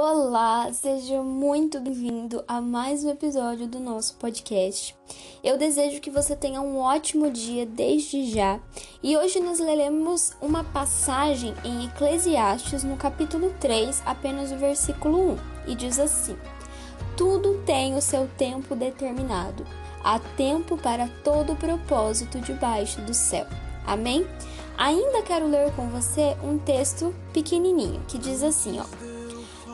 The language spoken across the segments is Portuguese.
Olá, seja muito bem-vindo a mais um episódio do nosso podcast. Eu desejo que você tenha um ótimo dia desde já e hoje nós leremos uma passagem em Eclesiastes no capítulo 3, apenas o versículo 1, e diz assim: Tudo tem o seu tempo determinado, há tempo para todo propósito debaixo do céu. Amém? Ainda quero ler com você um texto pequenininho que diz assim, ó.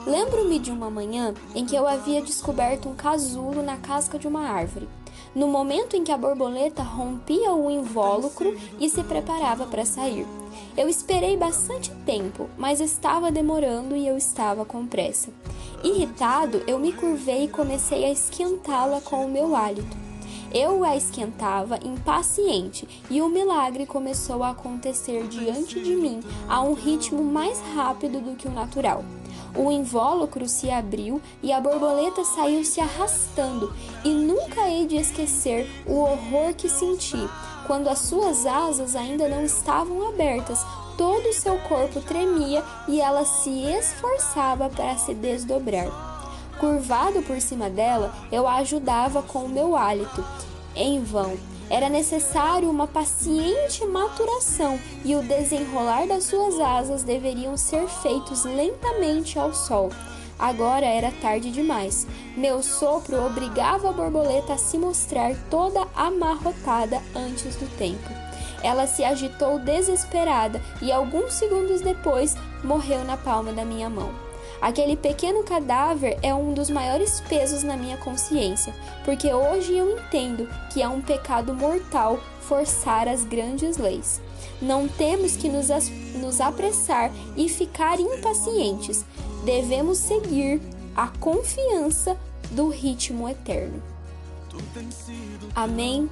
Lembro-me de uma manhã em que eu havia descoberto um casulo na casca de uma árvore. No momento em que a borboleta rompia o invólucro e se preparava para sair. Eu esperei bastante tempo, mas estava demorando e eu estava com pressa. Irritado, eu me curvei e comecei a esquentá-la com o meu hálito. Eu a esquentava impaciente e o milagre começou a acontecer diante de mim a um ritmo mais rápido do que o natural. O invólucro se abriu e a borboleta saiu se arrastando, e nunca hei de esquecer o horror que senti quando as suas asas ainda não estavam abertas. Todo o seu corpo tremia e ela se esforçava para se desdobrar. Curvado por cima dela, eu a ajudava com o meu hálito. Em vão, era necessário uma paciente maturação e o desenrolar das suas asas deveriam ser feitos lentamente ao sol. Agora era tarde demais. Meu sopro obrigava a borboleta a se mostrar toda amarrotada antes do tempo. Ela se agitou desesperada e alguns segundos depois morreu na palma da minha mão. Aquele pequeno cadáver é um dos maiores pesos na minha consciência, porque hoje eu entendo que é um pecado mortal forçar as grandes leis. Não temos que nos, nos apressar e ficar impacientes. Devemos seguir a confiança do ritmo eterno. Amém?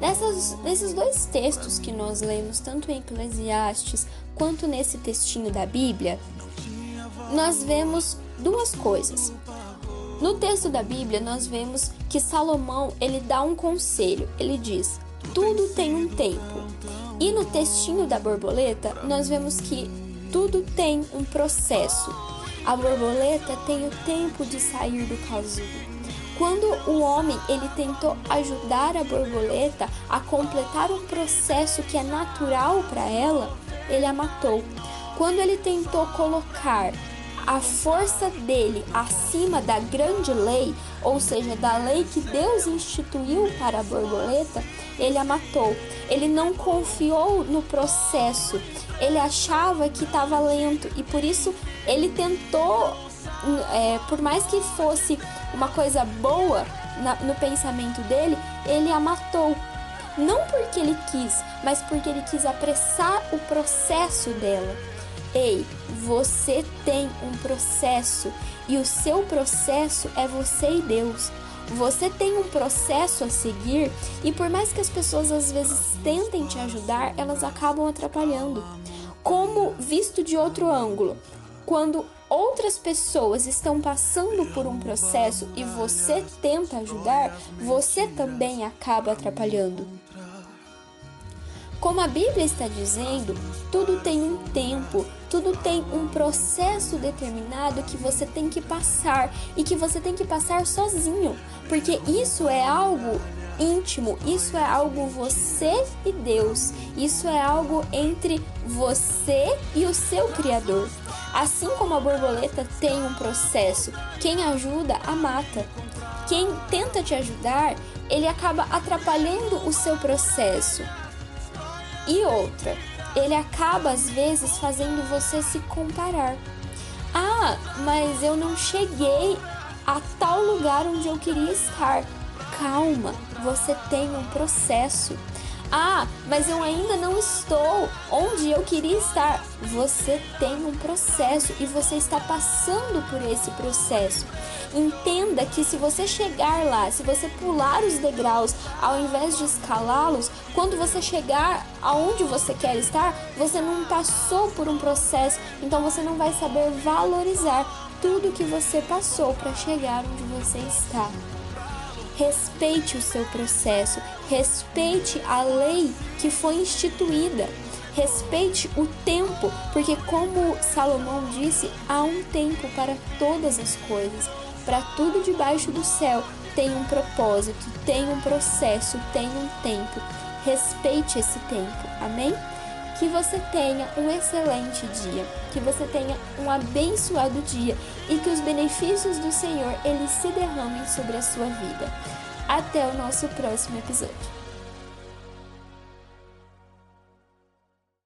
Nessas, nesses dois textos que nós lemos, tanto em Eclesiastes quanto nesse textinho da Bíblia, nós vemos duas coisas. No texto da Bíblia, nós vemos que Salomão, ele dá um conselho. Ele diz: "Tudo tem um tempo". E no textinho da borboleta, nós vemos que tudo tem um processo. A borboleta tem o tempo de sair do casulo. Quando o homem ele tentou ajudar a borboleta a completar um processo que é natural para ela, ele a matou. Quando ele tentou colocar a força dele acima da grande lei, ou seja, da lei que Deus instituiu para a borboleta, ele a matou. Ele não confiou no processo, ele achava que estava lento e por isso ele tentou, é, por mais que fosse uma coisa boa na, no pensamento dele, ele a matou. Não porque ele quis, mas porque ele quis apressar o processo dela. Ei, você tem um processo e o seu processo é você e Deus. Você tem um processo a seguir e por mais que as pessoas às vezes tentem te ajudar, elas acabam atrapalhando. Como visto de outro ângulo, quando outras pessoas estão passando por um processo e você tenta ajudar, você também acaba atrapalhando. Como a Bíblia está dizendo, tudo tem um tempo, tudo tem um processo determinado que você tem que passar e que você tem que passar sozinho, porque isso é algo íntimo, isso é algo você e Deus, isso é algo entre você e o seu Criador. Assim como a borboleta tem um processo, quem ajuda a mata. Quem tenta te ajudar, ele acaba atrapalhando o seu processo. E outra, ele acaba às vezes fazendo você se comparar. Ah, mas eu não cheguei a tal lugar onde eu queria estar. Calma, você tem um processo. Ah, mas eu ainda não estou onde eu queria estar. Você tem um processo e você está passando por esse processo. Entenda que se você chegar lá, se você pular os degraus ao invés de escalá-los, quando você chegar aonde você quer estar, você não passou por um processo, então você não vai saber valorizar tudo que você passou para chegar onde você está. Respeite o seu processo, respeite a lei que foi instituída. Respeite o tempo, porque, como Salomão disse, há um tempo para todas as coisas. Para tudo debaixo do céu tem um propósito, tem um processo, tem um tempo. Respeite esse tempo. Amém? Que você tenha um excelente dia, que você tenha um abençoado dia e que os benefícios do Senhor eles se derramem sobre a sua vida. Até o nosso próximo episódio.